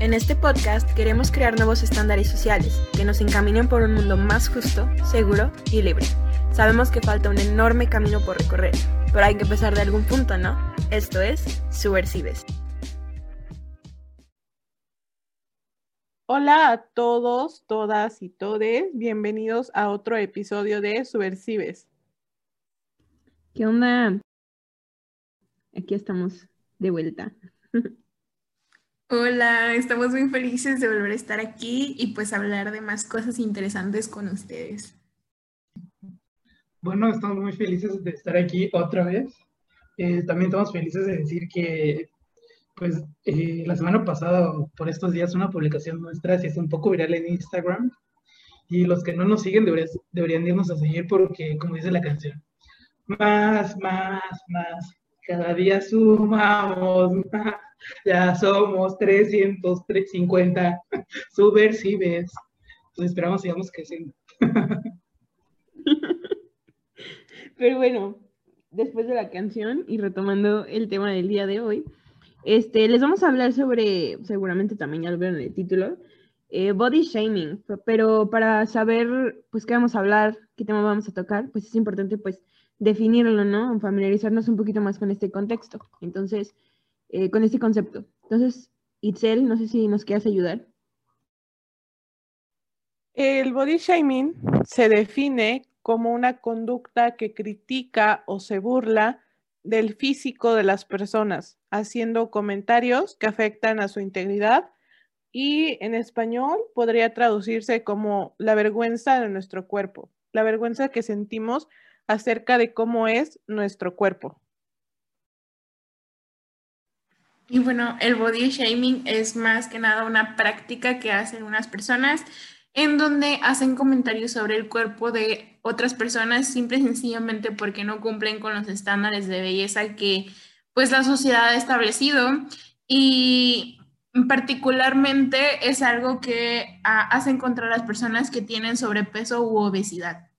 En este podcast queremos crear nuevos estándares sociales que nos encaminen por un mundo más justo, seguro y libre. Sabemos que falta un enorme camino por recorrer, pero hay que empezar de algún punto, ¿no? Esto es Subversives. Hola a todos, todas y todes. Bienvenidos a otro episodio de Subversives. ¿Qué onda? Aquí estamos de vuelta. Hola, estamos muy felices de volver a estar aquí y pues hablar de más cosas interesantes con ustedes. Bueno, estamos muy felices de estar aquí otra vez. Eh, también estamos felices de decir que, pues, eh, la semana pasada, por estos días, una publicación nuestra se hizo un poco viral en Instagram. Y los que no nos siguen deberían, deberían irnos a seguir porque, como dice la canción, más, más, más, cada día sumamos más ya somos 350 subversives. Entonces esperamos sigamos creciendo. Pero bueno, después de la canción y retomando el tema del día de hoy, este, les vamos a hablar sobre, seguramente también ya lo vieron en el título, eh, body shaming. Pero para saber, pues, qué vamos a hablar, qué tema vamos a tocar, pues es importante, pues, definirlo, ¿no? Familiarizarnos un poquito más con este contexto. Entonces, eh, con este concepto. Entonces, Itzel, no sé si nos quieras ayudar. El body shaming se define como una conducta que critica o se burla del físico de las personas, haciendo comentarios que afectan a su integridad y en español podría traducirse como la vergüenza de nuestro cuerpo, la vergüenza que sentimos acerca de cómo es nuestro cuerpo. Y bueno, el body shaming es más que nada una práctica que hacen unas personas en donde hacen comentarios sobre el cuerpo de otras personas simple y sencillamente porque no cumplen con los estándares de belleza que pues la sociedad ha establecido y particularmente es algo que ah, hacen contra las personas que tienen sobrepeso u obesidad.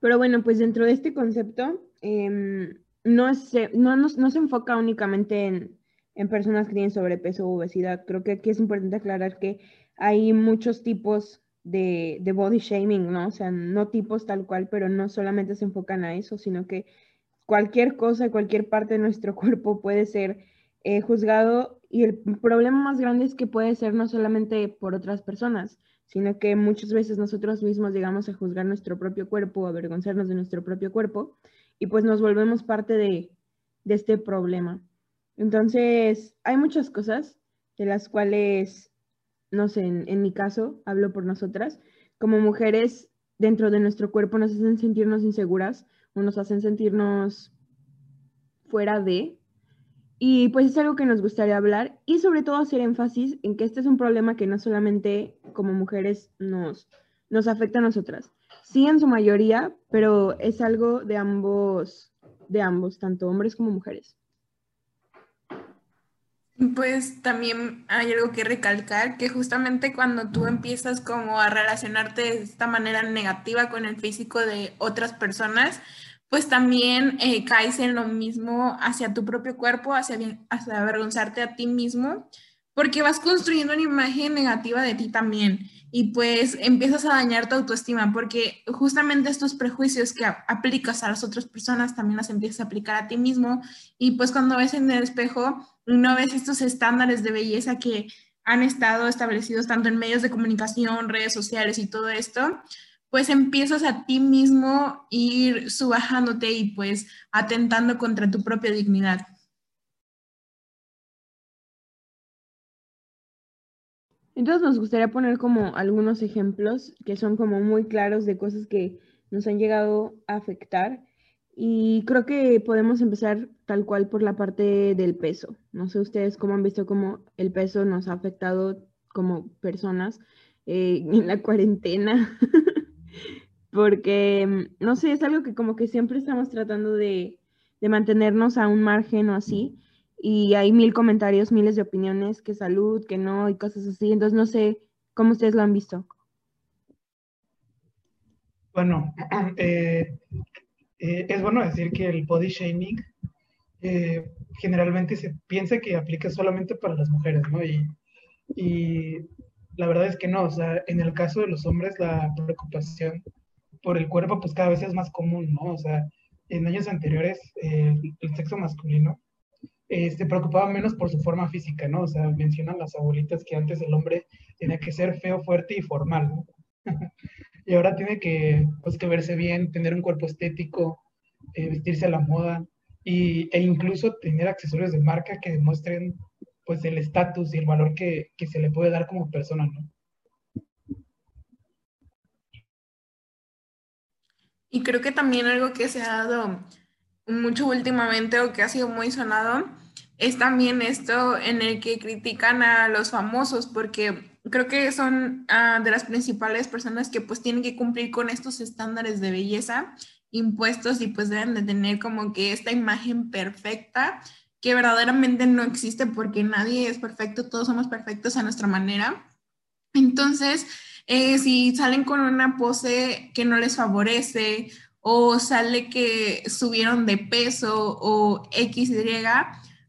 Pero bueno, pues dentro de este concepto, em, no se, no, no, se enfoca únicamente en, en, personas que tienen sobrepeso o obesidad. Creo que aquí es importante aclarar que hay muchos tipos de, de, body shaming, ¿no? O sea, no tipos tal cual, pero no solamente se enfocan a eso, sino que cualquier cosa, cualquier parte de nuestro cuerpo puede ser eh, juzgado y el problema más grande es que puede ser no solamente por otras personas, sino que muchas veces nosotros mismos llegamos a juzgar nuestro propio cuerpo, avergonzarnos de nuestro propio cuerpo y pues nos volvemos parte de, este problema. Entonces, hay muchas cosas de las cuales, no sé, en, mi caso, hablo por nosotras, como mujeres dentro de nuestro cuerpo nos hacen sentirnos inseguras o nos hacen sentirnos fuera de. Y pues es algo que nos gustaría hablar y sobre todo hacer énfasis en que este es un problema que no solamente como mujeres nos, nos afecta a nosotras, Sí, en su mayoría, pero es algo de ambos, de ambos, tanto hombres como mujeres. Pues también hay algo que recalcar, que justamente cuando tú empiezas como a relacionarte de esta manera negativa con el físico de otras personas, pues también eh, caes en lo mismo hacia tu propio cuerpo, hacia, hacia avergonzarte a ti mismo, porque vas construyendo una imagen negativa de ti también y pues empiezas a dañar tu autoestima porque justamente estos prejuicios que aplicas a las otras personas también las empiezas a aplicar a ti mismo y pues cuando ves en el espejo no ves estos estándares de belleza que han estado establecidos tanto en medios de comunicación, redes sociales y todo esto, pues empiezas a ti mismo ir subajándote y pues atentando contra tu propia dignidad. Entonces nos gustaría poner como algunos ejemplos que son como muy claros de cosas que nos han llegado a afectar. Y creo que podemos empezar tal cual por la parte del peso. No sé ustedes cómo han visto cómo el peso nos ha afectado como personas eh, en la cuarentena. Porque, no sé, es algo que como que siempre estamos tratando de, de mantenernos a un margen o así y hay mil comentarios, miles de opiniones, que salud, que no, y cosas así. Entonces, no sé cómo ustedes lo han visto. Bueno, eh, eh, es bueno decir que el body shaming, eh, generalmente se piensa que aplica solamente para las mujeres, ¿no? Y, y la verdad es que no, o sea, en el caso de los hombres la preocupación por el cuerpo pues cada vez es más común, ¿no? O sea, en años anteriores el sexo masculino se preocupaba menos por su forma física, ¿no? O sea, mencionan las abuelitas que antes el hombre tenía que ser feo, fuerte y formal, ¿no? y ahora tiene que, pues, verse bien, tener un cuerpo estético, eh, vestirse a la moda y, e incluso tener accesorios de marca que demuestren pues el estatus y el valor que, que se le puede dar como persona, ¿no? Y creo que también algo que se ha dado mucho últimamente o que ha sido muy sonado es también esto en el que critican a los famosos porque creo que son uh, de las principales personas que pues tienen que cumplir con estos estándares de belleza impuestos y pues deben de tener como que esta imagen perfecta que verdaderamente no existe porque nadie es perfecto, todos somos perfectos a nuestra manera. Entonces, eh, si salen con una pose que no les favorece o sale que subieron de peso o X, Y,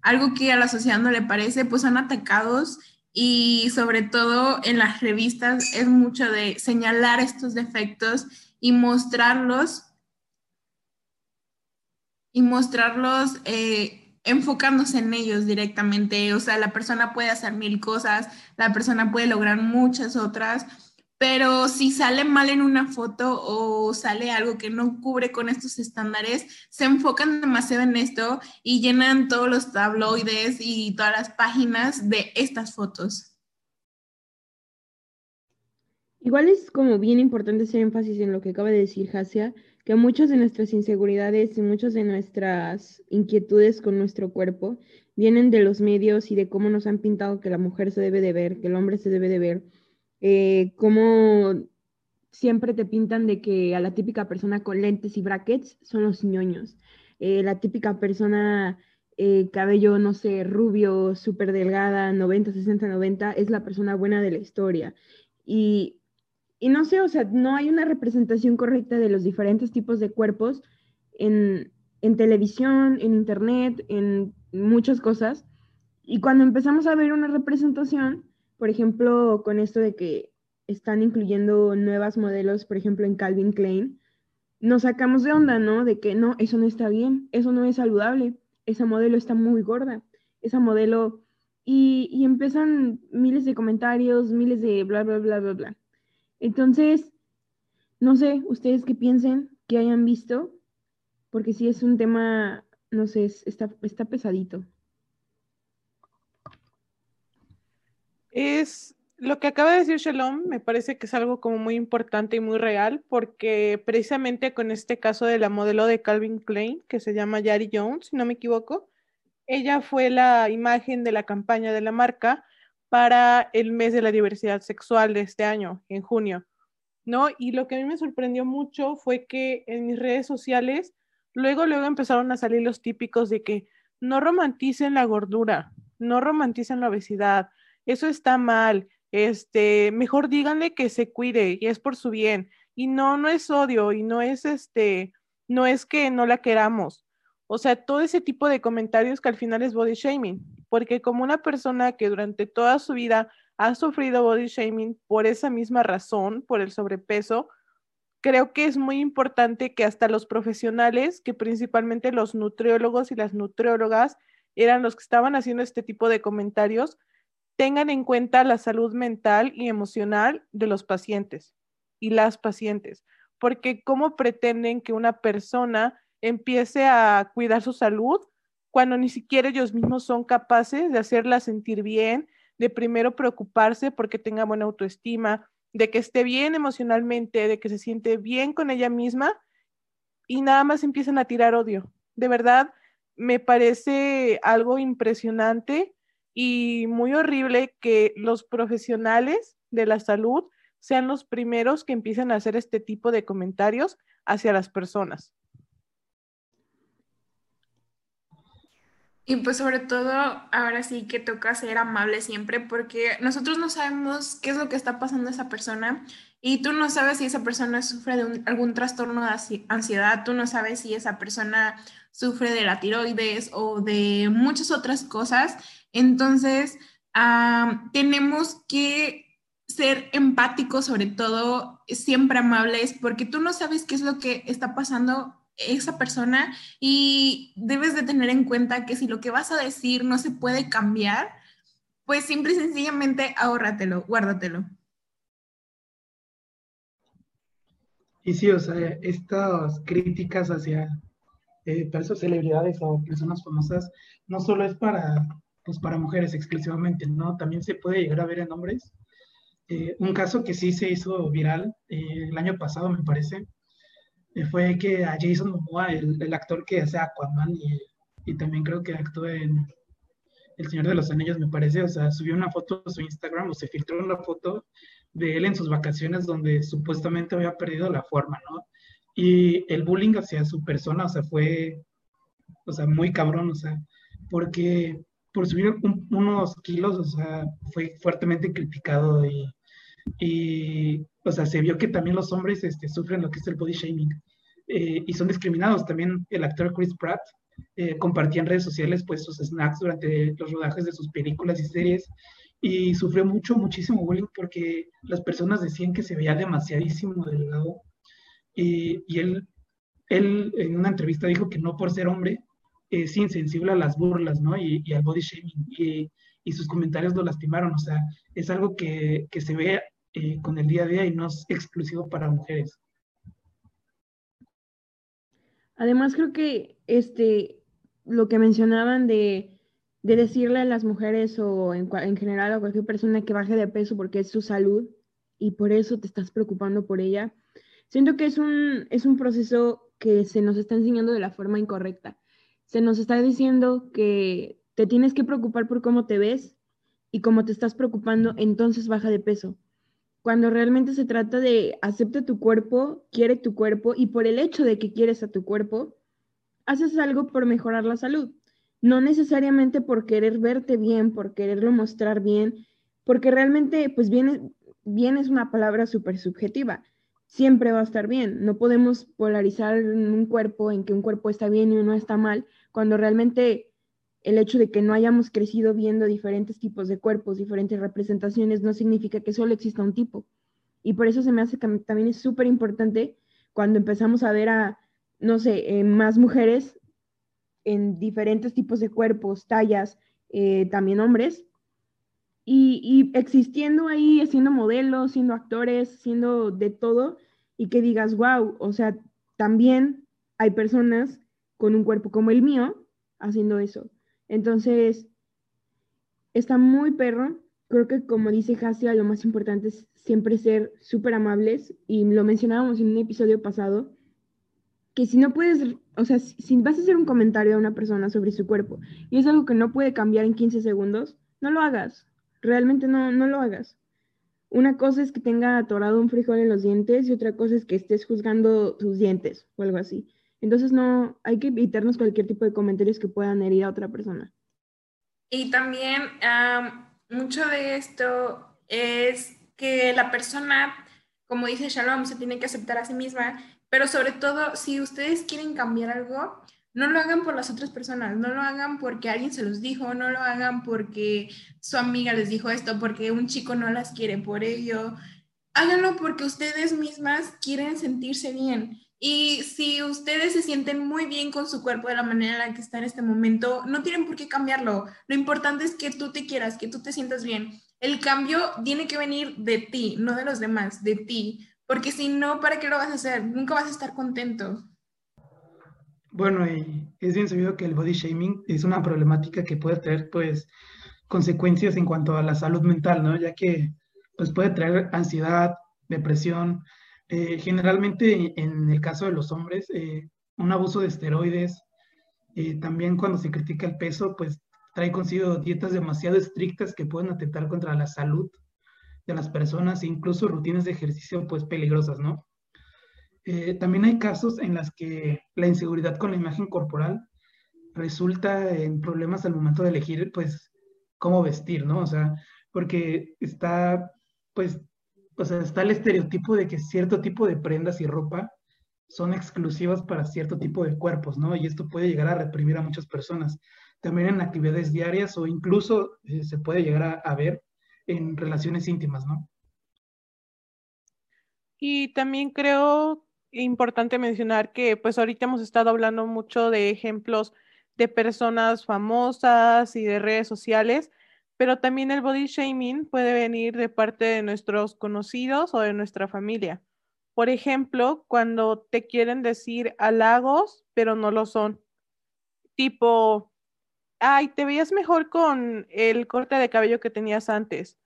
algo que a la sociedad no le parece, pues son atacados y sobre todo en las revistas es mucho de señalar estos defectos y mostrarlos y mostrarlos eh, enfocándose en ellos directamente. O sea, la persona puede hacer mil cosas, la persona puede lograr muchas otras, pero si sale mal en una foto o sale algo que no cubre con estos estándares, se enfocan demasiado en esto y llenan todos los tabloides y todas las páginas de estas fotos. Igual es como bien importante hacer énfasis en lo que acaba de decir Hasia, que muchas de nuestras inseguridades y muchas de nuestras inquietudes con nuestro cuerpo vienen de los medios y de cómo nos han pintado que la mujer se debe de ver, que el hombre se debe de ver eh, cómo siempre te pintan de que a la típica persona con lentes y brackets son los ñoños. Eh, la típica persona, eh, cabello, no sé, rubio, súper delgada, 90, 60, 90, es la persona buena de la historia. Y, y no sé, o sea, no hay una representación correcta de los diferentes tipos de cuerpos en, en televisión, en internet, en muchas cosas. Y cuando empezamos a ver una representación, por ejemplo, con esto de que están incluyendo nuevas modelos, por ejemplo, en Calvin Klein, nos sacamos de onda, ¿no? De que no, eso no está bien, eso no es saludable, esa modelo está muy gorda, esa modelo... Y, y empiezan miles de comentarios, miles de bla, bla, bla, bla, bla. Entonces, no sé, ustedes qué piensen, qué hayan visto, porque sí es un tema, no sé, está, está pesadito. Es lo que acaba de decir Shalom, me parece que es algo como muy importante y muy real, porque precisamente con este caso de la modelo de Calvin Klein, que se llama Yari Jones, si no me equivoco, ella fue la imagen de la campaña de la marca para el mes de la diversidad sexual de este año, en junio, ¿no? Y lo que a mí me sorprendió mucho fue que en mis redes sociales, luego, luego empezaron a salir los típicos de que no romanticen la gordura, no romanticen la obesidad, eso está mal, este, mejor díganle que se cuide y es por su bien. Y no, no es odio y no es este, no es que no la queramos. O sea, todo ese tipo de comentarios que al final es body shaming, porque como una persona que durante toda su vida ha sufrido body shaming por esa misma razón, por el sobrepeso, creo que es muy importante que hasta los profesionales, que principalmente los nutriólogos y las nutriólogas eran los que estaban haciendo este tipo de comentarios, tengan en cuenta la salud mental y emocional de los pacientes y las pacientes, porque ¿cómo pretenden que una persona empiece a cuidar su salud cuando ni siquiera ellos mismos son capaces de hacerla sentir bien, de primero preocuparse porque tenga buena autoestima, de que esté bien emocionalmente, de que se siente bien con ella misma y nada más empiezan a tirar odio. De verdad, me parece algo impresionante y muy horrible que los profesionales de la salud sean los primeros que empiecen a hacer este tipo de comentarios hacia las personas. Y pues sobre todo, ahora sí que toca ser amable siempre porque nosotros no sabemos qué es lo que está pasando a esa persona y tú no sabes si esa persona sufre de algún trastorno de ansiedad, tú no sabes si esa persona sufre de la tiroides o de muchas otras cosas. Entonces, tenemos que ser empáticos, sobre todo, siempre amables, porque tú no sabes qué es lo que está pasando esa persona y debes de tener en cuenta que si lo que vas a decir no se puede cambiar, pues simple y sencillamente ahórratelo, guárdatelo. Y sí, o sea, estas críticas hacia eh, celebridades o personas famosas no solo es para, pues, para mujeres exclusivamente, ¿no? También se puede llegar a ver en hombres. Eh, un caso que sí se hizo viral eh, el año pasado, me parece, eh, fue que a Jason Momoa, el, el actor que hace Aquaman y, y, también creo que actúa en El Señor de los Anillos, me parece, o sea, subió una foto a su Instagram o se filtró una foto de él en sus vacaciones donde supuestamente había perdido la forma, ¿no? Y el bullying hacia su persona, o sea, fue, o sea, muy cabrón, o sea, porque por subir unos kilos, o sea, fue fuertemente criticado y, y, o sea, se vio que también los hombres este, sufren lo que es el body shaming eh, y son discriminados. También el actor Chris Pratt eh, compartía en redes sociales pues sus snacks durante los rodajes de sus películas y series y sufrió mucho, muchísimo bullying porque las personas decían que se veía demasiadísimo delgado y, y él, él en una entrevista dijo que no por ser hombre es insensible a las burlas, ¿no? Y, y al body shaming y, sus comentarios lo lastimaron, o sea, es algo que, que se ve eh, con el día a día y no es exclusivo para mujeres. Además, creo que este, lo que mencionaban de de decirle a las mujeres o en, general a cualquier persona que baje de peso porque es su salud y por eso te estás preocupando por ella. Siento que es un, es un proceso que se nos está enseñando de la forma incorrecta. Se nos está diciendo que te tienes que preocupar por cómo te ves y cómo te estás preocupando, entonces baja de peso. Cuando realmente se trata de acepta tu cuerpo, quiere tu cuerpo y por el hecho de que quieres a tu cuerpo, haces algo por mejorar la salud no necesariamente por querer verte bien, por quererlo mostrar bien, porque realmente, pues bien, bien es una palabra súper subjetiva. Siempre va a estar bien. No podemos polarizar un cuerpo en que un cuerpo está bien y uno está mal, cuando realmente el hecho de que no hayamos crecido viendo diferentes tipos de cuerpos, diferentes representaciones, no significa que solo exista un tipo. Y por eso se me hace que también es súper importante cuando empezamos a ver a, no sé, eh, más mujeres en diferentes tipos de cuerpos, tallas, eh, también hombres, y, existiendo ahí, siendo modelos, siendo actores, siendo de todo, y que digas, wow, o sea, también hay personas con un cuerpo como el mío haciendo eso. Entonces, está muy perro. Creo que como dice Hasia, lo más importante es siempre ser súper amables, y lo mencionábamos en un episodio pasado, que si no puedes, o sea, si, vas a hacer un comentario a una persona sobre su cuerpo y es algo que no puede cambiar en 15 segundos, no lo hagas. Realmente no, no lo hagas. Una cosa es que tenga atorado un frijol en los dientes y otra cosa es que estés juzgando sus dientes o algo así. Entonces no, hay que evitarnos cualquier tipo de comentarios que puedan herir a otra persona. Y también mucho de esto es que la persona, como dice Shalom, se tiene que aceptar a sí misma pero sobre todo, si ustedes quieren cambiar algo, no lo hagan por las otras personas, no lo hagan porque alguien se los dijo, no lo hagan porque su amiga les dijo esto, porque un chico no las quiere por ello. Háganlo porque ustedes mismas quieren sentirse bien. Y si ustedes se sienten muy bien con su cuerpo de la manera en la que está en este momento, no tienen por qué cambiarlo. Lo importante es que tú te quieras, que tú te sientas bien. El cambio tiene que venir de ti, no de los demás, de ti. Porque si no, ¿para qué lo vas a hacer? Nunca vas a estar contento. Bueno, es bien sabido que el body shaming es una problemática que puede tener, pues, consecuencias en cuanto a la salud mental, ¿no? Ya que, pues, puede traer ansiedad, depresión. Eh, generalmente, en el caso de los hombres, eh, un abuso de esteroides. Eh, también cuando se critica el peso, pues, trae consigo dietas demasiado estrictas que pueden atentar contra la salud de las personas, incluso rutinas de ejercicio pues peligrosas, ¿no? Eh, también hay casos en las que la inseguridad con la imagen corporal resulta en problemas al momento de elegir, pues, cómo vestir, ¿no? O sea, porque está, pues, o sea, está el estereotipo de que cierto tipo de prendas y ropa son exclusivas para cierto tipo de cuerpos, ¿no? Y esto puede llegar a reprimir a muchas personas. También en actividades diarias o incluso eh, se puede llegar a, ver en relaciones íntimas, ¿no? Y también creo importante mencionar que pues ahorita hemos estado hablando mucho de ejemplos de personas famosas y de redes sociales, pero también el body shaming puede venir de parte de nuestros conocidos o de nuestra familia. Por ejemplo, cuando te quieren decir halagos, pero no lo son. Tipo, ay, te veías mejor con el corte de cabello que tenías antes.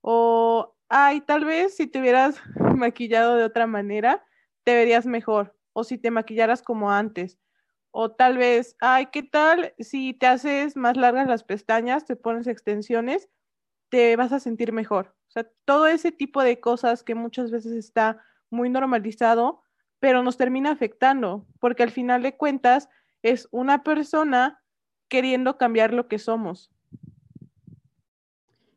O, ay, tal vez si te hubieras maquillado de otra manera, te verías mejor. O si te maquillaras como antes. O tal vez, ay, ¿qué tal si te haces más largas las pestañas, te pones extensiones, te vas a sentir mejor? O sea, todo ese tipo de cosas que muchas veces está muy normalizado, pero nos termina afectando, porque al final de cuentas es una persona queriendo cambiar lo que somos.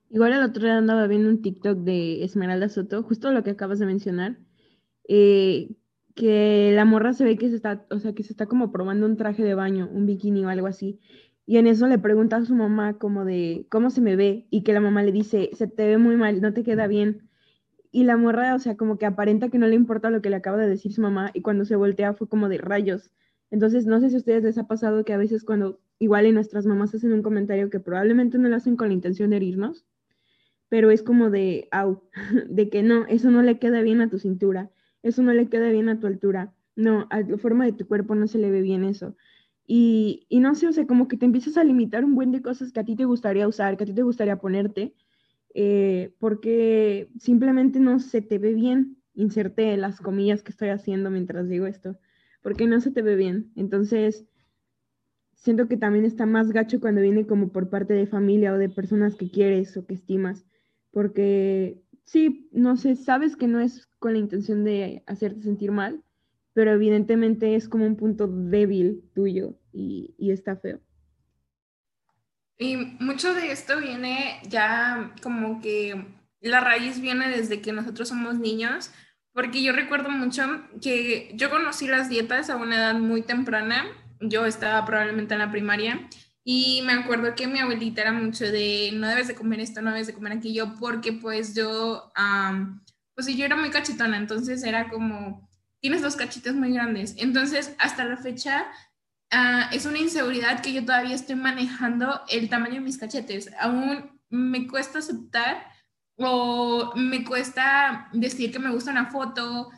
Igual el otro día andaba viendo un TikTok de Esmeralda Soto, justo lo que acabas de mencionar, eh, que la morra se ve que se está, o sea, que se está como probando un traje de baño, un bikini o algo así. Y en eso le pregunta a su mamá como de, ¿cómo se me ve? Y que la mamá le dice, se te ve muy mal, no te queda bien. Y la morra, o sea, como que aparenta que no le importa lo que le acaba de decir su mamá y cuando se voltea fue como de rayos. Entonces, no sé si a ustedes les ha pasado que a veces cuando igual y nuestras mamás hacen un comentario que probablemente no lo hacen con la intención de herirnos, pero es como de, au, de que no, eso no le queda bien a tu cintura eso no le queda bien a tu altura, no, a la forma de tu cuerpo no se le ve bien eso. Y, y, no sé, o sea, como que te empiezas a limitar un buen de cosas que a ti te gustaría usar, que a ti te gustaría ponerte, eh, porque simplemente no se te ve bien. Inserté las comillas que estoy haciendo mientras digo esto, porque no se te ve bien. Entonces, siento que también está más gacho cuando viene como por parte de familia o de personas que quieres o que estimas, porque sí, no sé, sabes que no es con la intención de hacerte sentir mal, pero evidentemente es como un punto débil tuyo y, está feo. Y mucho de esto viene ya como que la raíz viene desde que nosotros somos niños, porque yo recuerdo mucho que yo conocí las dietas a una edad muy temprana, yo estaba probablemente en la primaria y me acuerdo que mi abuelita era mucho de, no debes de comer esto, no debes de comer aquello, porque pues yo, pues yo era muy cachetona, entonces era como, tienes los cachitos muy grandes. Entonces, hasta la fecha, ah, es una inseguridad que yo todavía estoy manejando el tamaño de mis cachetes. Aún me cuesta aceptar o me cuesta decir que me gusta una foto,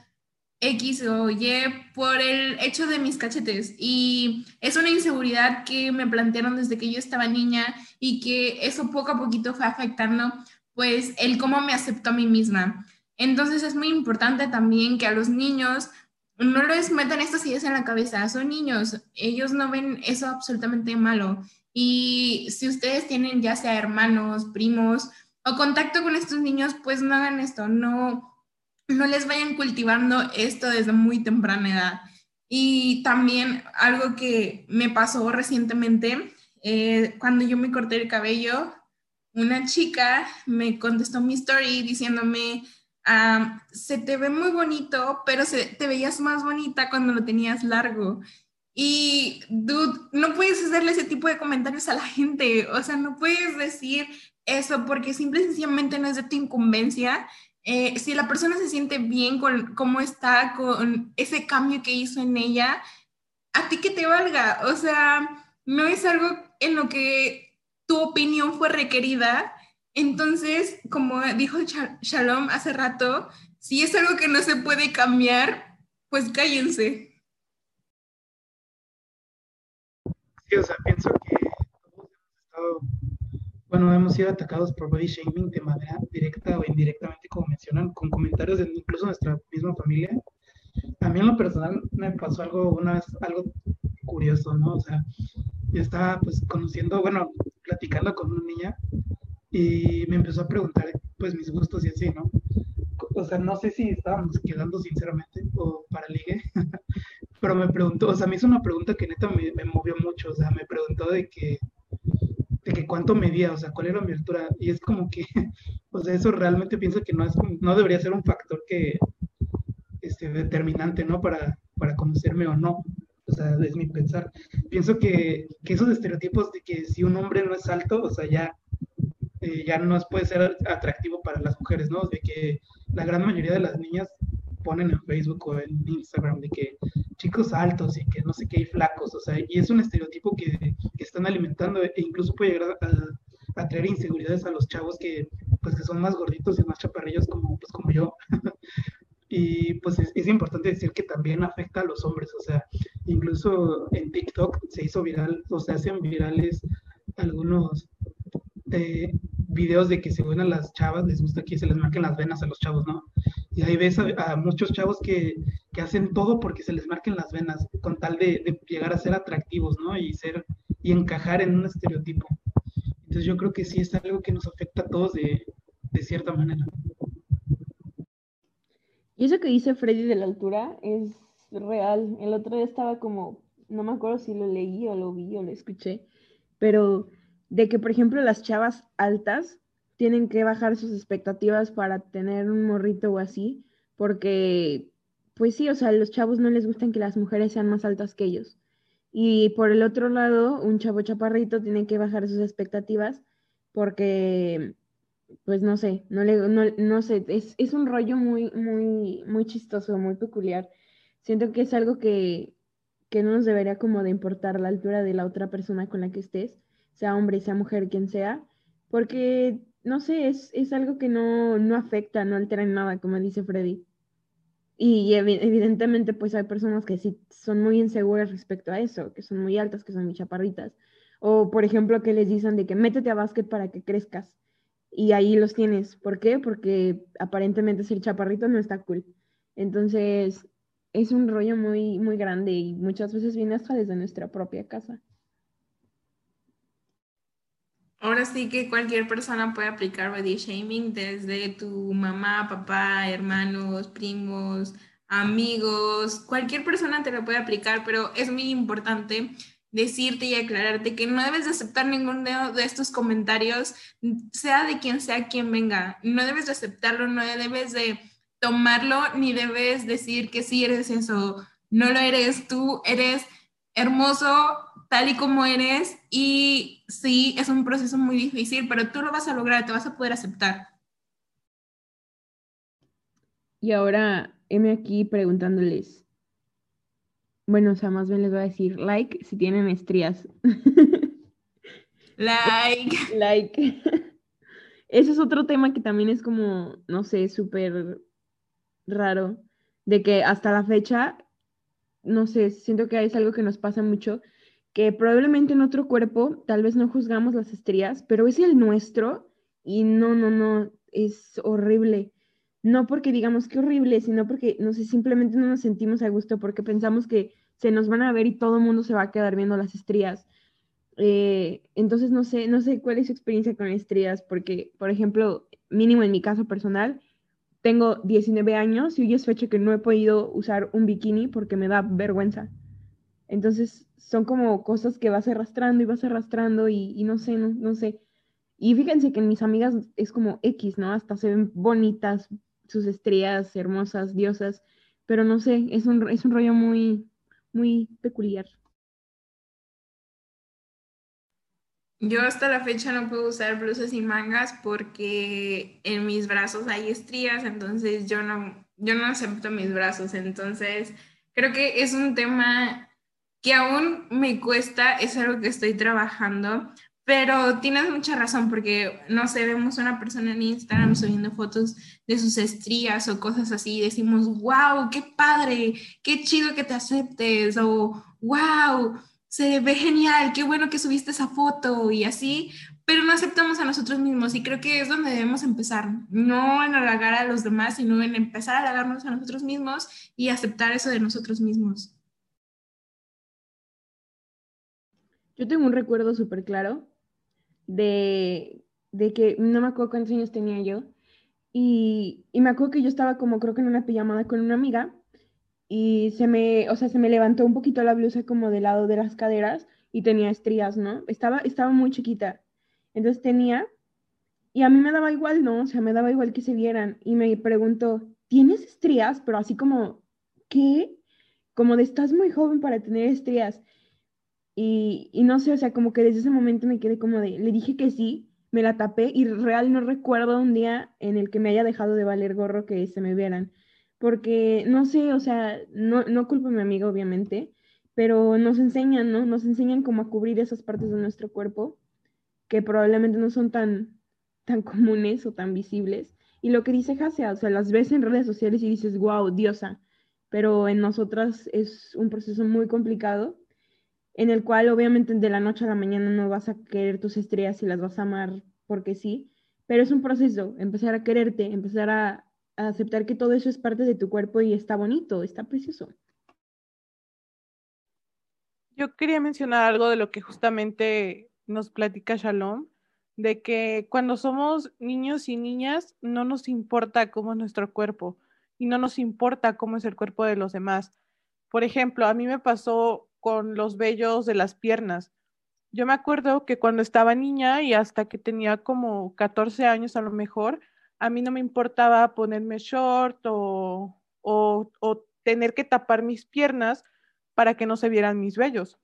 X o Y por el hecho de mis cachetes. Y es una inseguridad que me plantearon desde que yo estaba niña y que eso poco a poquito fue afectando pues el cómo me acepto a mí misma. Entonces es muy importante también que a los niños no les metan estas ideas en la cabeza, son niños, ellos no ven eso absolutamente malo. Y si ustedes tienen ya sea hermanos, primos o contacto con estos niños, pues no hagan esto, no no les vayan cultivando esto desde muy temprana edad. Y también algo que me pasó recientemente, eh, cuando yo me corté el cabello, una chica me contestó mi story diciéndome, se te ve muy bonito, pero se, te veías más bonita cuando lo tenías largo. Y, dude, no puedes hacerle ese tipo de comentarios a la gente. O sea, no puedes decir eso porque simple y sencillamente no es de tu incumbencia eh, si la persona se siente bien con cómo está, con ese cambio que hizo en ella, a ti que te valga. O sea, no es algo en lo que tu opinión fue requerida. Entonces, como dijo Shalom hace rato, si es algo que no se puede cambiar, pues cállense. Sí, o sea, pienso que todos hemos estado bueno, hemos sido atacados por body shaming de manera directa o indirectamente, como mencionan, con comentarios de incluso nuestra misma familia. A mí en lo personal me pasó algo una vez, algo curioso, ¿no? O sea, yo estaba pues conociendo, bueno, platicando con una niña y me empezó a preguntar pues mis gustos y así, ¿no? O sea, no sé si estábamos quedando sinceramente o para ligue, pero me preguntó, o sea, me hizo una pregunta que neta me, me movió mucho, o sea, me preguntó de que, de que cuánto medía, o sea, cuál era mi altura, y es como que, o sea, eso realmente pienso que no es, no debería ser un factor que, este, determinante, ¿no? Para, para conocerme o no, o sea, es mi pensar. Pienso que, que esos estereotipos de que si un hombre no es alto, o sea, ya, eh, ya no puede ser atractivo para las mujeres, ¿no? De que la gran mayoría de las niñas ponen en Facebook o en Instagram de que chicos altos y que no sé qué, y flacos, o sea, y es un estereotipo que, que están alimentando e incluso puede llegar a, a, traer inseguridades a los chavos que, pues, que son más gorditos y más chaparrillos como, pues, como yo. y pues es, es, importante decir que también afecta a los hombres, o sea, incluso en TikTok se hizo viral, o se hacen virales algunos de videos de que según a las chavas les gusta que se les marquen las venas a los chavos, ¿no? Y ahí ves a, muchos chavos que, que, hacen todo porque se les marquen las venas, con tal de, de, llegar a ser atractivos, ¿no? Y ser, y encajar en un estereotipo. Entonces yo creo que sí es algo que nos afecta a todos de, de cierta manera. Y eso que dice Freddy de la altura es real. El otro día estaba como, no me acuerdo si lo leí o lo vi o lo escuché, pero de que, por ejemplo, las chavas altas tienen que bajar sus expectativas para tener un morrito o así, porque, pues sí, o sea, los chavos no les gustan que las mujeres sean más altas que ellos. Y por el otro lado, un chavo chaparrito tiene que bajar sus expectativas porque, pues no sé, no, le, no, no sé, es, es un rollo muy, muy, muy chistoso, muy peculiar. Siento que es algo que, que no nos debería como de importar la altura de la otra persona con la que estés, sea hombre, sea mujer, quien sea, porque, no sé, es, es algo que no, no afecta, no altera en nada, como dice Freddy. Y evidentemente, pues hay personas que sí son muy inseguras respecto a eso, que son muy altas, que son muy chaparritas. O, por ejemplo, que les dicen de que métete a básquet para que crezcas. Y ahí los tienes. ¿Por qué? Porque aparentemente ser chaparrito no está cool. Entonces, es un rollo muy, muy grande y muchas veces viene hasta desde nuestra propia casa. Ahora sí que cualquier persona puede aplicar body shaming, desde tu mamá, papá, hermanos, primos, amigos, cualquier persona te lo puede aplicar, pero es muy importante decirte y aclararte que no debes de aceptar ninguno de estos comentarios, sea de quien sea quien venga. No debes de aceptarlo, no debes de tomarlo, ni debes decir que sí eres eso. No lo eres, tú eres hermoso, tal y como eres y sí, es un proceso muy difícil, pero tú lo vas a lograr, te vas a poder aceptar. Y ahora, M aquí preguntándoles, bueno, o sea, más bien les voy a decir like si tienen estrías. like. like. Ese es otro tema que también es como, no sé, súper raro, de que hasta la fecha, no sé, siento que es algo que nos pasa mucho, que probablemente en otro cuerpo tal vez no juzgamos las estrías, pero es el nuestro y no, no, no, es horrible. No porque digamos que horrible, sino porque, no sé, simplemente no nos sentimos a gusto porque pensamos que se nos van a ver y todo el mundo se va a quedar viendo las estrías. Eh, entonces, no sé, no sé cuál es su experiencia con estrías, porque, por ejemplo, mínimo en mi caso personal, tengo 19 años y hoy es fecha que no he podido usar un bikini porque me da vergüenza. Entonces, son como cosas que vas arrastrando y vas arrastrando y, no sé, no, no, sé. Y fíjense que en mis amigas es como X, ¿no? Hasta se ven bonitas, sus estrellas hermosas, diosas, pero no sé, es un, es un rollo muy, muy peculiar. Yo hasta la fecha no puedo usar blusas y mangas porque en mis brazos hay estrías, entonces yo no, yo no acepto mis brazos. Entonces, creo que es un tema que aún me cuesta, es algo que estoy trabajando, pero tienes mucha razón porque, no sé, vemos a una persona en Instagram subiendo fotos de sus estrías o cosas así decimos, wow, qué padre, qué chido que te aceptes o wow, se ve genial, qué bueno que subiste esa foto y así, pero no aceptamos a nosotros mismos y creo que es donde debemos empezar, no en halagar a los demás, sino en empezar a halagarnos a nosotros mismos y aceptar eso de nosotros mismos. Yo tengo un recuerdo súper claro de, de, que no me acuerdo cuántos años tenía yo. Y, y, me acuerdo que yo estaba como creo que en una pijamada con una amiga y se me, o sea, se me levantó un poquito la blusa como del lado de las caderas y tenía estrías, ¿no? Estaba, estaba muy chiquita. Entonces tenía, y a mí me daba igual, ¿no? O sea, me daba igual que se vieran. Y me preguntó, ¿tienes estrías? Pero así como, ¿qué? Como de estás muy joven para tener estrías. Y, y no sé, o sea, como que desde ese momento me quedé como de, le dije que sí, me la tapé y real no recuerdo un día en el que me haya dejado de valer gorro que se me vieran porque no sé, o sea, no, no culpo a mi amiga, obviamente, pero nos enseñan, ¿no? Nos enseñan cómo a cubrir esas partes de nuestro cuerpo que probablemente no son tan, tan comunes o tan visibles. Y lo que dice Hasia, o sea, las ves en redes sociales y dices, wow, diosa, pero en nosotras es un proceso muy complicado en el cual obviamente de la noche a la mañana no vas a querer tus estrellas y las vas a amar porque sí, pero es un proceso, empezar a quererte, empezar a, aceptar que todo eso es parte de tu cuerpo y está bonito, está precioso. Yo quería mencionar algo de lo que justamente nos platica Shalom, de que cuando somos niños y niñas no nos importa cómo es nuestro cuerpo y no nos importa cómo es el cuerpo de los demás. Por ejemplo, a mí me pasó con los vellos de las piernas. Yo me acuerdo que cuando estaba niña y hasta que tenía como 14 años a lo mejor, a mí no me importaba ponerme short o, tener que tapar mis piernas para que no se vieran mis vellos.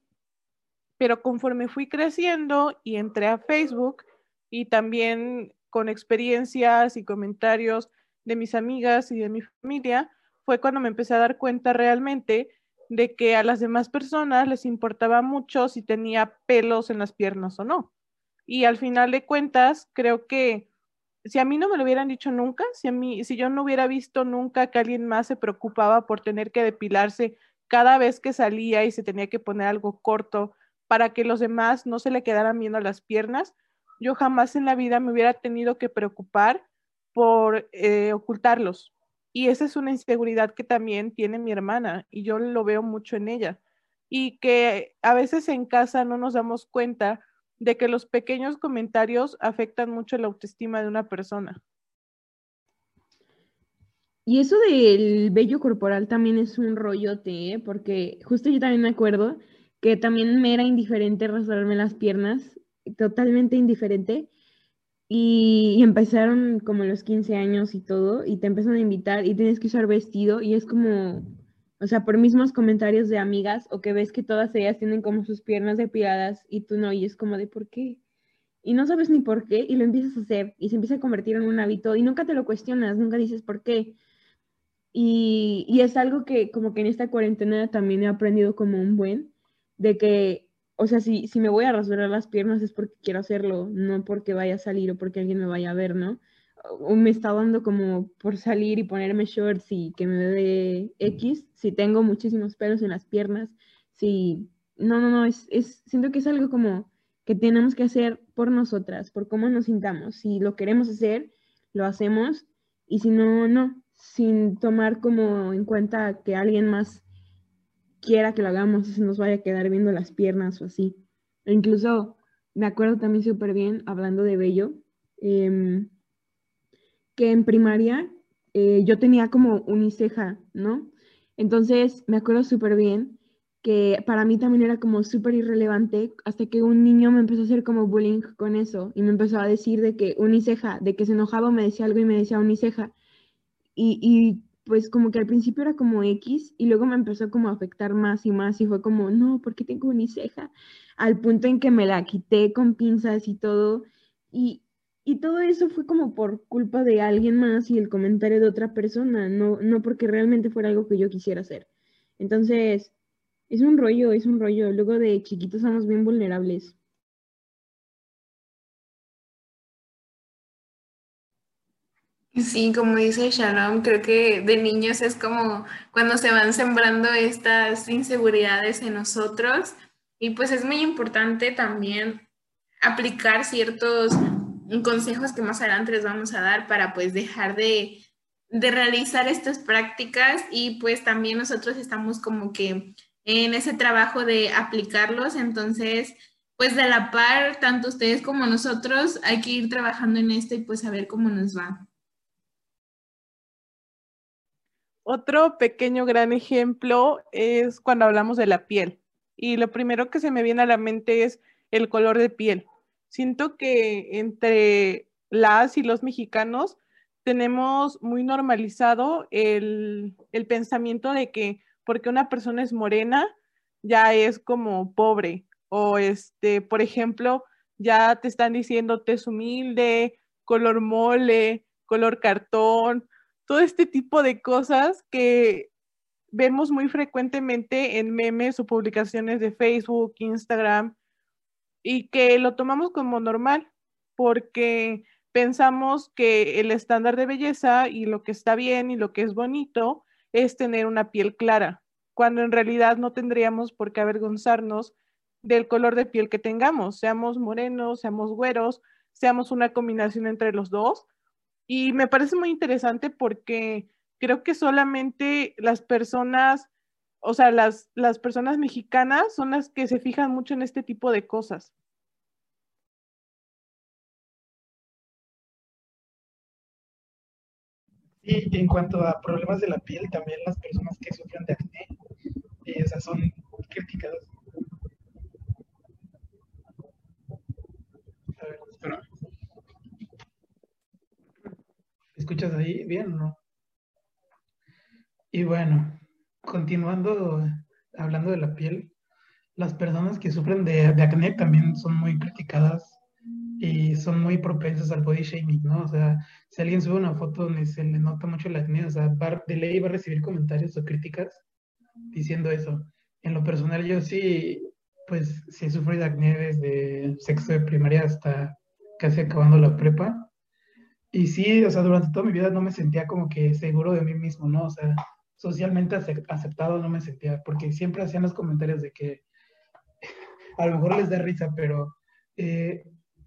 Pero conforme fui creciendo y entré a Facebook y también con experiencias y comentarios de mis amigas y de mi familia, fue cuando me empecé a dar cuenta realmente de que a las demás personas les importaba mucho si tenía pelos en las piernas o no. Y al final de cuentas, creo que si a mí no me lo hubieran dicho nunca, si a mí, si yo no hubiera visto nunca que alguien más se preocupaba por tener que depilarse cada vez que salía y se tenía que poner algo corto para que los demás no se le quedaran viendo las piernas, yo jamás en la vida me hubiera tenido que preocupar por eh, ocultarlos. Y esa es una inseguridad que también tiene mi hermana y yo lo veo mucho en ella. Y que a veces en casa no nos damos cuenta de que los pequeños comentarios afectan mucho la autoestima de una persona. Y eso del vello corporal también es un rollote, ¿eh? porque justo yo también me acuerdo que también me era indiferente rasurarme las piernas, totalmente indiferente. Y, empezaron como los 15 años y todo, y te empiezan a invitar y tienes que usar vestido, y es como, o sea, por mismos comentarios de amigas o que ves que todas ellas tienen como sus piernas depiladas y tú no, y es como de por qué. Y no sabes ni por qué y lo empiezas a hacer y se empieza a convertir en un hábito y nunca te lo cuestionas, nunca dices por qué. Y, y es algo que como que en esta cuarentena también he aprendido como un buen, de que, o sea, si, si me voy a rasurar las piernas es porque quiero hacerlo, no porque vaya a salir o porque alguien me vaya a ver, ¿no? me está dando como por salir y ponerme shorts y que me dé X, si tengo muchísimos pelos en las piernas, si, no, no, no, es, es, siento que es algo como que tenemos que hacer por nosotras, por cómo nos sintamos, si lo queremos hacer, lo hacemos, y si no, no, sin tomar como en cuenta que alguien más quiera que lo hagamos, se nos vaya a quedar viendo las piernas o así. E incluso me acuerdo también súper bien, hablando de bello, eh, que en primaria eh, yo tenía como uniceja, ¿no? Entonces me acuerdo súper bien que para mí también era como súper irrelevante hasta que un niño me empezó a hacer como bullying con eso y me empezó a decir de que uniceja, de que se enojaba me decía algo y me decía uniceja. Y, y pues como que al principio era como X y luego me empezó como a afectar más y más y fue como, no, ¿por qué tengo uniceja? Al punto en que me la quité con pinzas y todo. Y, y todo eso fue como por culpa de alguien más y el comentario de otra persona, no, no porque realmente fuera algo que yo quisiera hacer. Entonces, es un rollo, es un rollo. Luego de chiquitos somos bien vulnerables. Sí, como dice Shalom, creo que de niños es como cuando se van sembrando estas inseguridades en nosotros y pues es muy importante también aplicar ciertos consejos que más adelante les vamos a dar para pues dejar de, de realizar estas prácticas y pues también nosotros estamos como que en ese trabajo de aplicarlos, entonces pues de la par, tanto ustedes como nosotros hay que ir trabajando en esto y pues a ver cómo nos va. Otro pequeño gran ejemplo es cuando hablamos de la piel. Y lo primero que se me viene a la mente es el color de piel. Siento que entre las y los mexicanos tenemos muy normalizado el, pensamiento de que porque una persona es morena, ya es como pobre. O este, por ejemplo, ya te están diciendo tez humilde, color mole, color cartón, todo este tipo de cosas que vemos muy frecuentemente en memes o publicaciones de Facebook, Instagram, y que lo tomamos como normal, porque pensamos que el estándar de belleza y lo que está bien y lo que es bonito es tener una piel clara, cuando en realidad no tendríamos por qué avergonzarnos del color de piel que tengamos, seamos morenos, seamos güeros, seamos una combinación entre los dos, y me parece muy interesante porque creo que solamente las personas, o sea, las, las personas mexicanas son las que se fijan mucho en este tipo de cosas. Y en cuanto a problemas de la piel, también las personas que sufren de acné, eh, son criticadas. A ver, espera. Escuchas ahí bien o no? Y bueno, continuando hablando de la piel, las personas que sufren de, acné también son muy criticadas y son muy propensas al body shaming, ¿no? O sea, si alguien sube una foto donde se le nota mucho el acné, o sea, de ley va a recibir comentarios o críticas diciendo eso. En lo personal, yo sí, pues sí sufrí de acné desde sexto de primaria hasta casi acabando la prepa. Y sí, o sea, durante toda mi vida no me sentía como que seguro de mí mismo, ¿no? O sea, socialmente aceptado no me sentía, porque siempre hacían los comentarios de que a lo mejor les da risa, pero eh,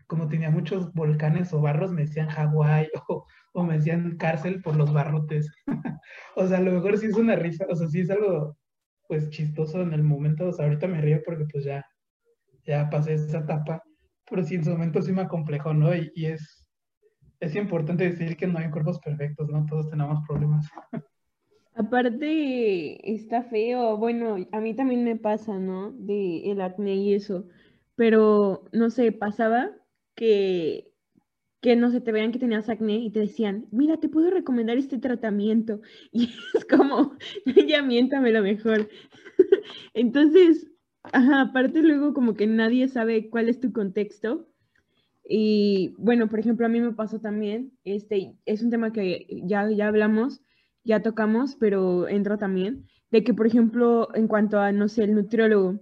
como tenía muchos volcanes o barros, me decían Hawái o, o, me decían cárcel por los barrotes. o sea, a lo mejor sí es una risa, o sea, sí es algo pues chistoso en el momento, o sea, ahorita me río porque pues ya, ya pasé esa etapa, pero sí en su momento sí me acomplejó, ¿no? y es, es importante decir que no hay cuerpos perfectos, ¿no? Todos tenemos problemas. Aparte, está feo. Bueno, a mí también me pasa, ¿no? De el acné y eso. Pero, no sé, pasaba que, que no sé, te veían que tenías acné y te decían, mira, te puedo recomendar este tratamiento. Y es como, ya miéntame lo mejor. Entonces, aparte luego como que nadie sabe cuál es tu contexto y bueno, por ejemplo, a mí me pasó también, este, es un tema que ya, ya hablamos, ya tocamos, pero entra también, de que, por ejemplo, en cuanto a, no sé, el nutriólogo,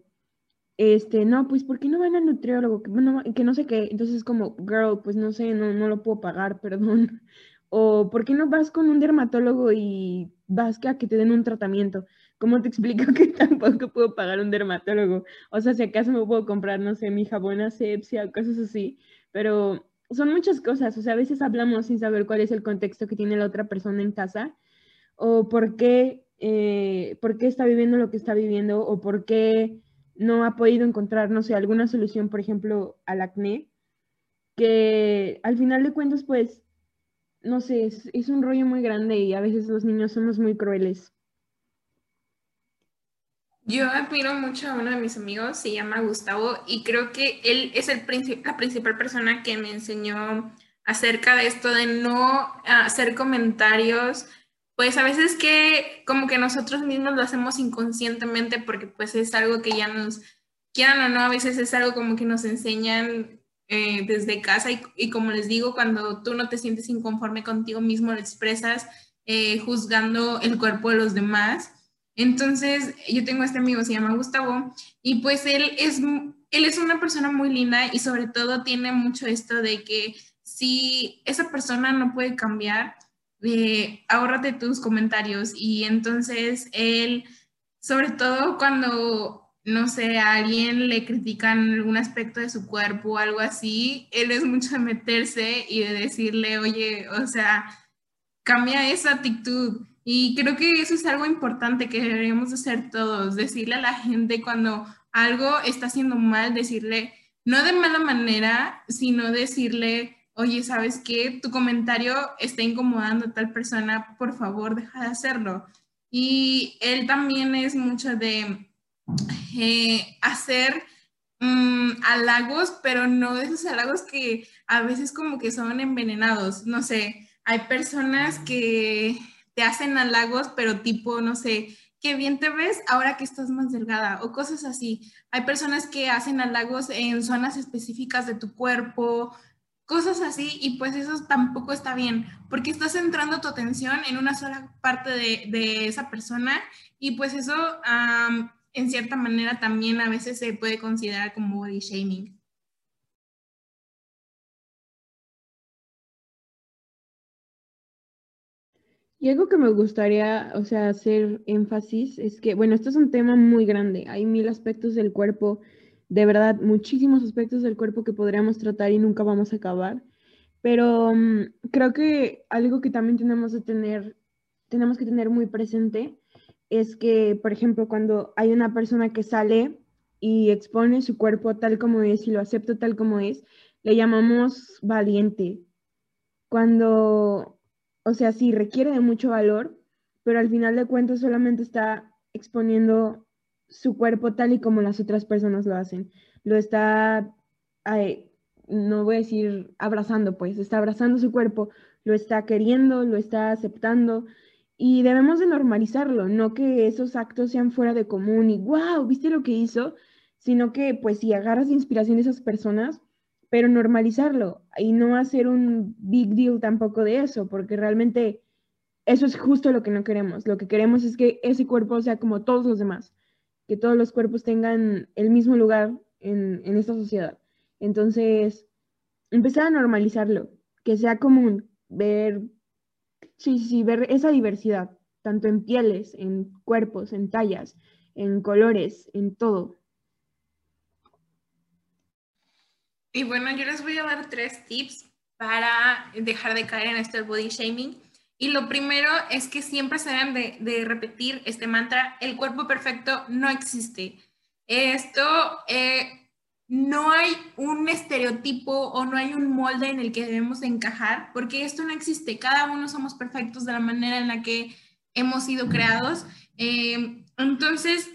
este, no, pues, ¿por qué no van al nutriólogo? Que, que no sé qué, entonces es como, girl, pues no sé, no, no lo puedo pagar, perdón. O, ¿por qué no vas con un dermatólogo y vas a que te den un tratamiento? ¿Cómo te explico que tampoco puedo pagar un dermatólogo? O sea, si acaso me puedo comprar, no sé, mi jabón asepsia o cosas así, pero son muchas cosas, o sea, a veces hablamos sin saber cuál es el contexto que tiene la otra persona en casa, o por qué, eh, por qué está viviendo lo que está viviendo, o por qué no ha podido encontrar, no sé, alguna solución, por ejemplo, al acné, que al final de cuentas, pues, no sé, es, es un rollo muy grande y a veces los niños somos muy crueles. Yo admiro mucho a uno de mis amigos, se llama Gustavo, y creo que él es el la principal persona que me enseñó acerca de esto de no hacer comentarios, pues a veces que como que nosotros mismos lo hacemos inconscientemente porque pues es algo que ya nos, quieran o no, a veces es algo como que nos enseñan eh, desde casa y, como les digo, cuando tú no te sientes inconforme contigo mismo, lo expresas eh, juzgando el cuerpo de los demás. Entonces, yo tengo este amigo, se llama Gustavo, y pues él es, él es una persona muy linda y sobre todo tiene mucho esto de que si esa persona no puede cambiar, eh, ahórrate tus comentarios. Y entonces él, sobre todo cuando, no sé, a alguien le critican algún aspecto de su cuerpo o algo así, él es mucho de meterse y de decirle, oye, o sea, cambia esa actitud y creo que eso es algo importante que deberíamos hacer todos, decirle a la gente cuando algo está haciendo mal, decirle, no de mala manera, sino decirle, oye, ¿sabes qué? Tu comentario está incomodando a tal persona, por favor, deja de hacerlo. Y él también es mucho de eh, hacer mm, halagos, pero no de esos halagos que a veces como que son envenenados. No sé, hay personas que te hacen halagos, pero tipo, no sé, qué bien te ves ahora que estás más delgada o cosas así. Hay personas que hacen halagos en zonas específicas de tu cuerpo, cosas así, y pues eso tampoco está bien, porque estás centrando tu atención en una sola parte de, esa persona y pues eso en cierta manera también a veces se puede considerar como body shaming. Y algo que me gustaría, o sea, hacer énfasis es que, bueno, esto es un tema muy grande. Hay mil aspectos del cuerpo, de verdad, muchísimos aspectos del cuerpo que podríamos tratar y nunca vamos a acabar. Pero mm, creo que algo que también tenemos que tener, tenemos que tener muy presente es que, por ejemplo, cuando hay una persona que sale y expone su cuerpo tal como es y lo acepta tal como es, le llamamos valiente. Cuando o sea, sí, requiere de mucho valor, pero al final de cuentas solamente está exponiendo su cuerpo tal y como las otras personas lo hacen. Lo está, no voy a decir abrazando, pues, está abrazando su cuerpo, lo está queriendo, lo está aceptando y debemos de normalizarlo, no que esos actos sean fuera de común y, wow, ¿viste lo que hizo? Sino que, pues, si agarras inspiración de esas personas, pero normalizarlo y no hacer un big deal tampoco de eso, porque realmente eso es justo lo que no queremos. Lo que queremos es que ese cuerpo sea como todos los demás, que todos los cuerpos tengan el mismo lugar en, en esta sociedad. Entonces, empezar a normalizarlo, que sea común ver, sí, sí, ver esa diversidad, tanto en pieles, en cuerpos, en tallas, en colores, en todo. Y bueno, yo les voy a dar tres tips para dejar de caer en este body shaming. Y lo primero es que siempre se deben de, repetir este mantra, el cuerpo perfecto no existe. Esto, eh, no hay un estereotipo o no hay un molde en el que debemos encajar, porque esto no existe. Cada uno somos perfectos de la manera en la que hemos sido creados. Eh, entonces,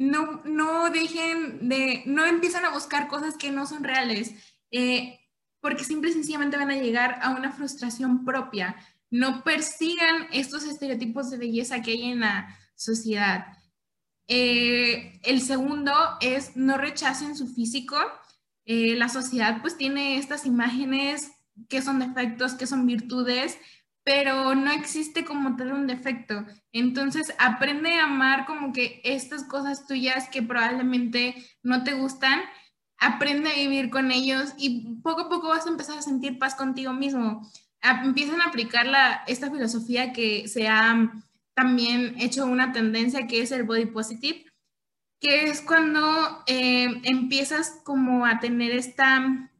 no, no dejen de, no empiezan a buscar cosas que no son reales, eh, porque simple y sencillamente van a llegar a una frustración propia. No persigan estos estereotipos de belleza que hay en la sociedad. Eh, el segundo es no rechacen su físico. Eh, la sociedad pues tiene estas imágenes que son defectos, que son virtudes, pero no existe como tal un defecto. Entonces, aprende a amar como que estas cosas tuyas que probablemente no te gustan, aprende a vivir con ellos y poco a poco vas a empezar a sentir paz contigo mismo. Empiezan a aplicar la, esta filosofía que se ha también hecho una tendencia que es el body positive, que es cuando eh, empiezas como a tener esta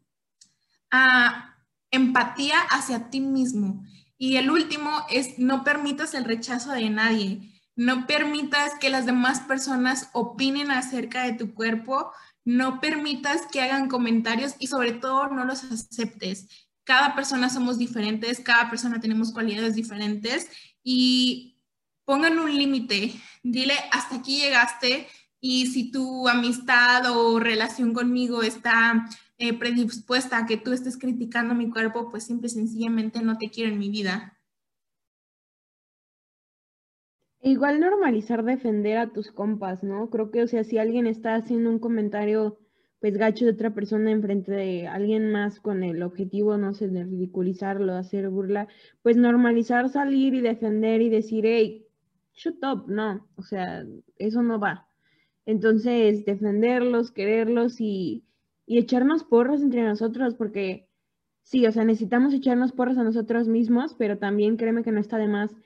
ah, empatía hacia ti mismo y el último es no permitas el rechazo de nadie. No permitas que las demás personas opinen acerca de tu cuerpo. No permitas que hagan comentarios y sobre todo no los aceptes. Cada persona somos diferentes, cada persona tenemos cualidades diferentes y pongan un límite. Dile, hasta aquí llegaste y si tu amistad o relación conmigo está eh, predispuesta a que tú estés criticando mi cuerpo, pues simple y sencillamente no te quiero en mi vida. Igual normalizar defender a tus compas, ¿no? Creo que, o sea, si alguien está haciendo un comentario, pues gacho de otra persona enfrente de alguien más con el objetivo, no sé, de ridiculizarlo, hacer burla, pues normalizar salir y defender y decir, hey, shut up, no, o sea, eso no va. Entonces, defenderlos, quererlos y, y echarnos porras entre nosotros, porque sí, o sea, necesitamos echarnos porras a nosotros mismos, pero también créeme que no está de más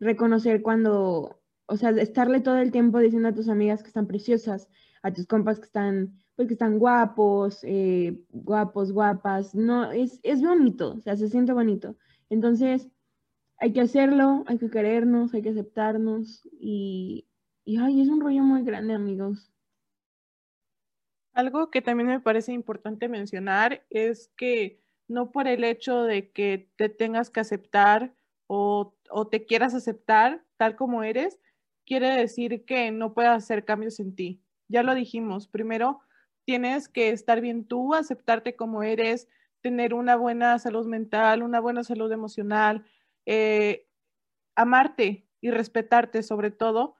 reconocer cuando, o sea, estarle todo el tiempo diciendo a tus amigas que están preciosas, a tus compas que están, pues que están guapos, eh, guapos, guapas, no, es, es bonito, o sea, se siente bonito. Entonces, hay que hacerlo, hay que querernos, hay que aceptarnos y, y ay, es un rollo muy grande, amigos. Algo que también me parece importante mencionar es que no por el hecho de que te tengas que aceptar o, o te quieras aceptar tal como eres, quiere decir que no puedas hacer cambios en ti. Ya lo dijimos, primero tienes que estar bien tú, aceptarte como eres, tener una buena salud mental, una buena salud emocional, eh, amarte y respetarte sobre todo.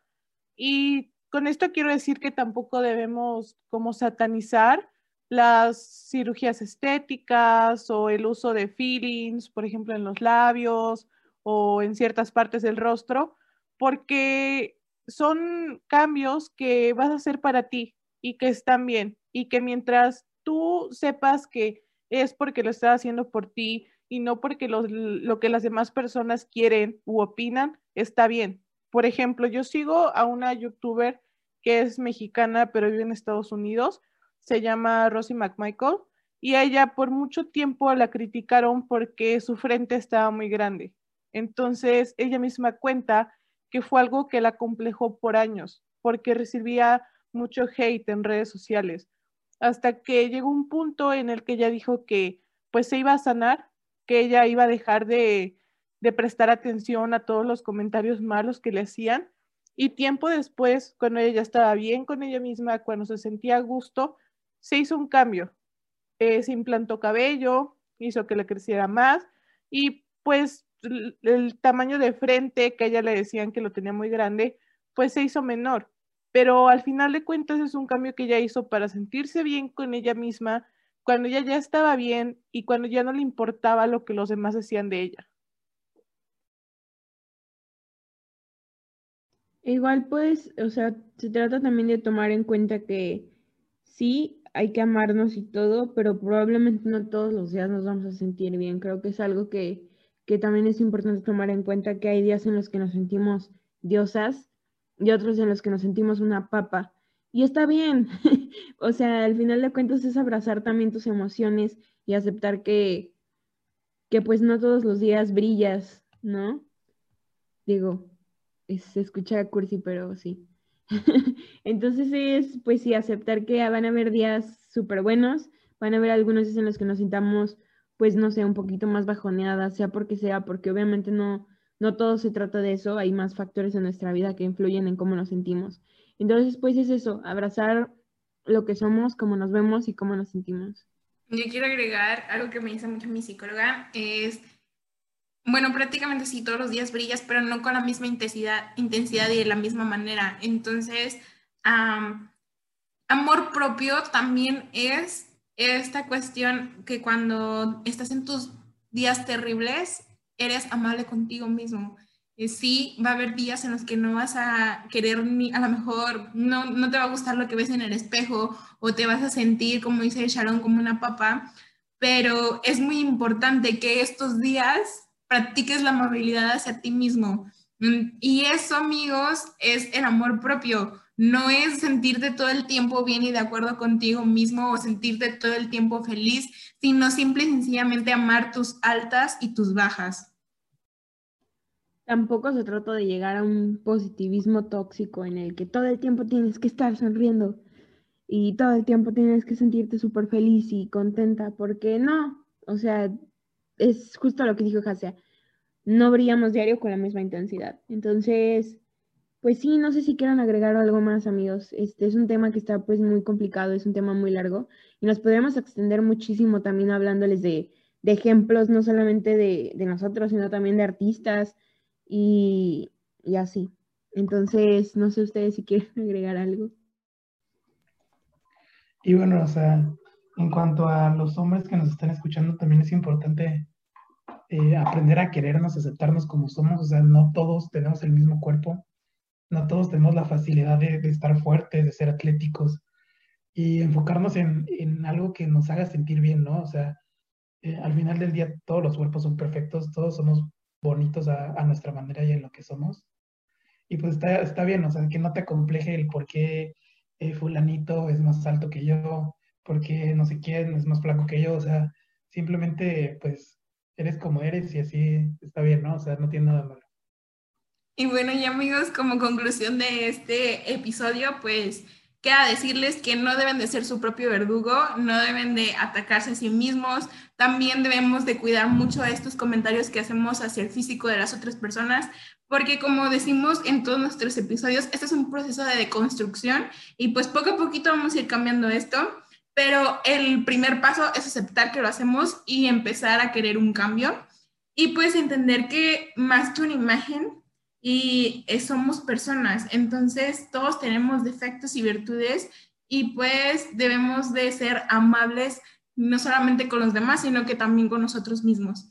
Y con esto quiero decir que tampoco debemos como satanizar las cirugías estéticas o el uso de feelings, por ejemplo, en los labios o en ciertas partes del rostro, porque son cambios que vas a hacer para ti y que están bien y que mientras tú sepas que es porque lo estás haciendo por ti y no porque lo que las demás personas quieren u opinan, está bien. Por ejemplo, yo sigo a una youtuber que es mexicana pero vive en Estados Unidos, se llama Rosie McMichael, y a ella por mucho tiempo la criticaron porque su frente estaba muy grande. Entonces ella misma cuenta que fue algo que la complejó por años, porque recibía mucho hate en redes sociales, hasta que llegó un punto en el que ella dijo que pues se iba a sanar, que ella iba a dejar de, de prestar atención a todos los comentarios malos que le hacían. Y tiempo después, cuando ella ya estaba bien con ella misma, cuando se sentía a gusto, se hizo un cambio. Eh, se implantó cabello, hizo que le creciera más y pues el, tamaño de frente que ella le decían que lo tenía muy grande, pues se hizo menor. Pero al final de cuentas es un cambio que ella hizo para sentirse bien con ella misma, cuando ella ya estaba bien y cuando ya no le importaba lo que los demás decían de ella. Igual pues, o sea, se trata también de tomar en cuenta que sí, hay que amarnos y todo, pero probablemente no todos los días nos vamos a sentir bien. Creo que es algo que, que también es importante tomar en cuenta, que hay días en los que nos sentimos diosas y otros en los que nos sentimos una papa. Y está bien, o sea, al final de cuentas es abrazar también tus emociones y aceptar que, que pues no todos los días brillas, ¿no? Digo, se escucha cursi, pero sí. Entonces es, pues sí, aceptar que van a haber días súper buenos, van a haber algunos días en los que nos sintamos, pues no sé, un poquito más bajoneadas, sea porque sea, porque obviamente no, no todo se trata de eso, hay más factores en nuestra vida que influyen en cómo nos sentimos. Entonces, pues es eso, abrazar lo que somos, cómo nos vemos y cómo nos sentimos. Yo quiero agregar algo que me dice mucho mi psicóloga, es bueno, prácticamente sí, todos los días brillas, pero no con la misma intensidad, intensidad y de la misma manera. Entonces, amor propio también es esta cuestión que cuando estás en tus días terribles, eres amable contigo mismo. Y sí, va a haber días en los que no vas a querer ni, a lo mejor no, no te va a gustar lo que ves en el espejo o te vas a sentir, como dice Sharon, como una papa, pero es muy importante que estos días practiques la amabilidad hacia ti mismo. Mm, y eso, amigos, es el amor propio. No es sentirte todo el tiempo bien y de acuerdo contigo mismo o sentirte todo el tiempo feliz, sino simple y sencillamente amar tus altas y tus bajas. Tampoco se trata de llegar a un positivismo tóxico en el que todo el tiempo tienes que estar sonriendo y todo el tiempo tienes que sentirte súper feliz y contenta, porque no, o sea, es justo lo que dijo Hasia, no brillamos diario con la misma intensidad. Entonces, pues sí, no sé si quieran agregar algo más, amigos. Este es un tema que está pues muy complicado, es un tema muy largo y nos podríamos extender muchísimo también hablándoles de, ejemplos, no solamente de, nosotros, sino también de artistas y, y así. Entonces, no sé ustedes si quieren agregar algo. Y bueno, o sea, en cuanto a los hombres que nos están escuchando, también es importante eh, aprender a querernos, aceptarnos como somos. O sea, no todos tenemos el mismo cuerpo, no todos tenemos la facilidad de, estar fuertes, de ser atléticos y enfocarnos en, en, algo que nos haga sentir bien, ¿no? O sea, eh, al final del día todos los cuerpos son perfectos, todos somos bonitos a, a, nuestra manera y en lo que somos. Y pues está, está bien, o sea, que no te compleje el por qué eh, fulanito es más alto que yo, porque no sé quién es más flaco que yo, o sea, simplemente pues eres como eres y así está bien, ¿no? O sea, no tiene nada malo. Y bueno, y amigos, como conclusión de este episodio, pues queda decirles que no deben de ser su propio verdugo, no deben de atacarse a sí mismos, también debemos de cuidar mucho estos comentarios que hacemos hacia el físico de las otras personas, porque como decimos en todos nuestros episodios, este es un proceso de deconstrucción y pues poco a poquito vamos a ir cambiando esto, pero el primer paso es aceptar que lo hacemos y empezar a querer un cambio y pues entender que más que una imagen y somos personas, entonces todos tenemos defectos y virtudes y pues debemos de ser amables no solamente con los demás, sino que también con nosotros mismos.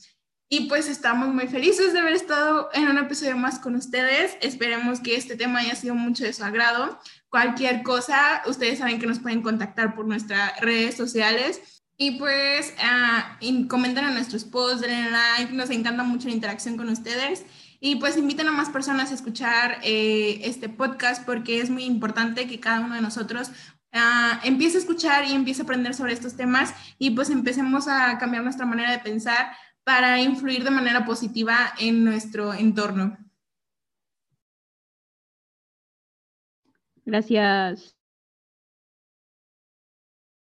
Y pues estamos muy felices de haber estado en un episodio más con ustedes. Esperemos que este tema haya sido mucho de su agrado. Cualquier cosa, ustedes saben que nos pueden contactar por nuestras redes sociales. Y pues uh, comenten en nuestros posts, denle like, nos encanta mucho la interacción con ustedes. Y pues inviten a más personas a escuchar eh, este podcast porque es muy importante que cada uno de nosotros uh, empiece a escuchar y empiece a aprender sobre estos temas y pues empecemos a cambiar nuestra manera de pensar para influir de manera positiva en nuestro entorno. Gracias.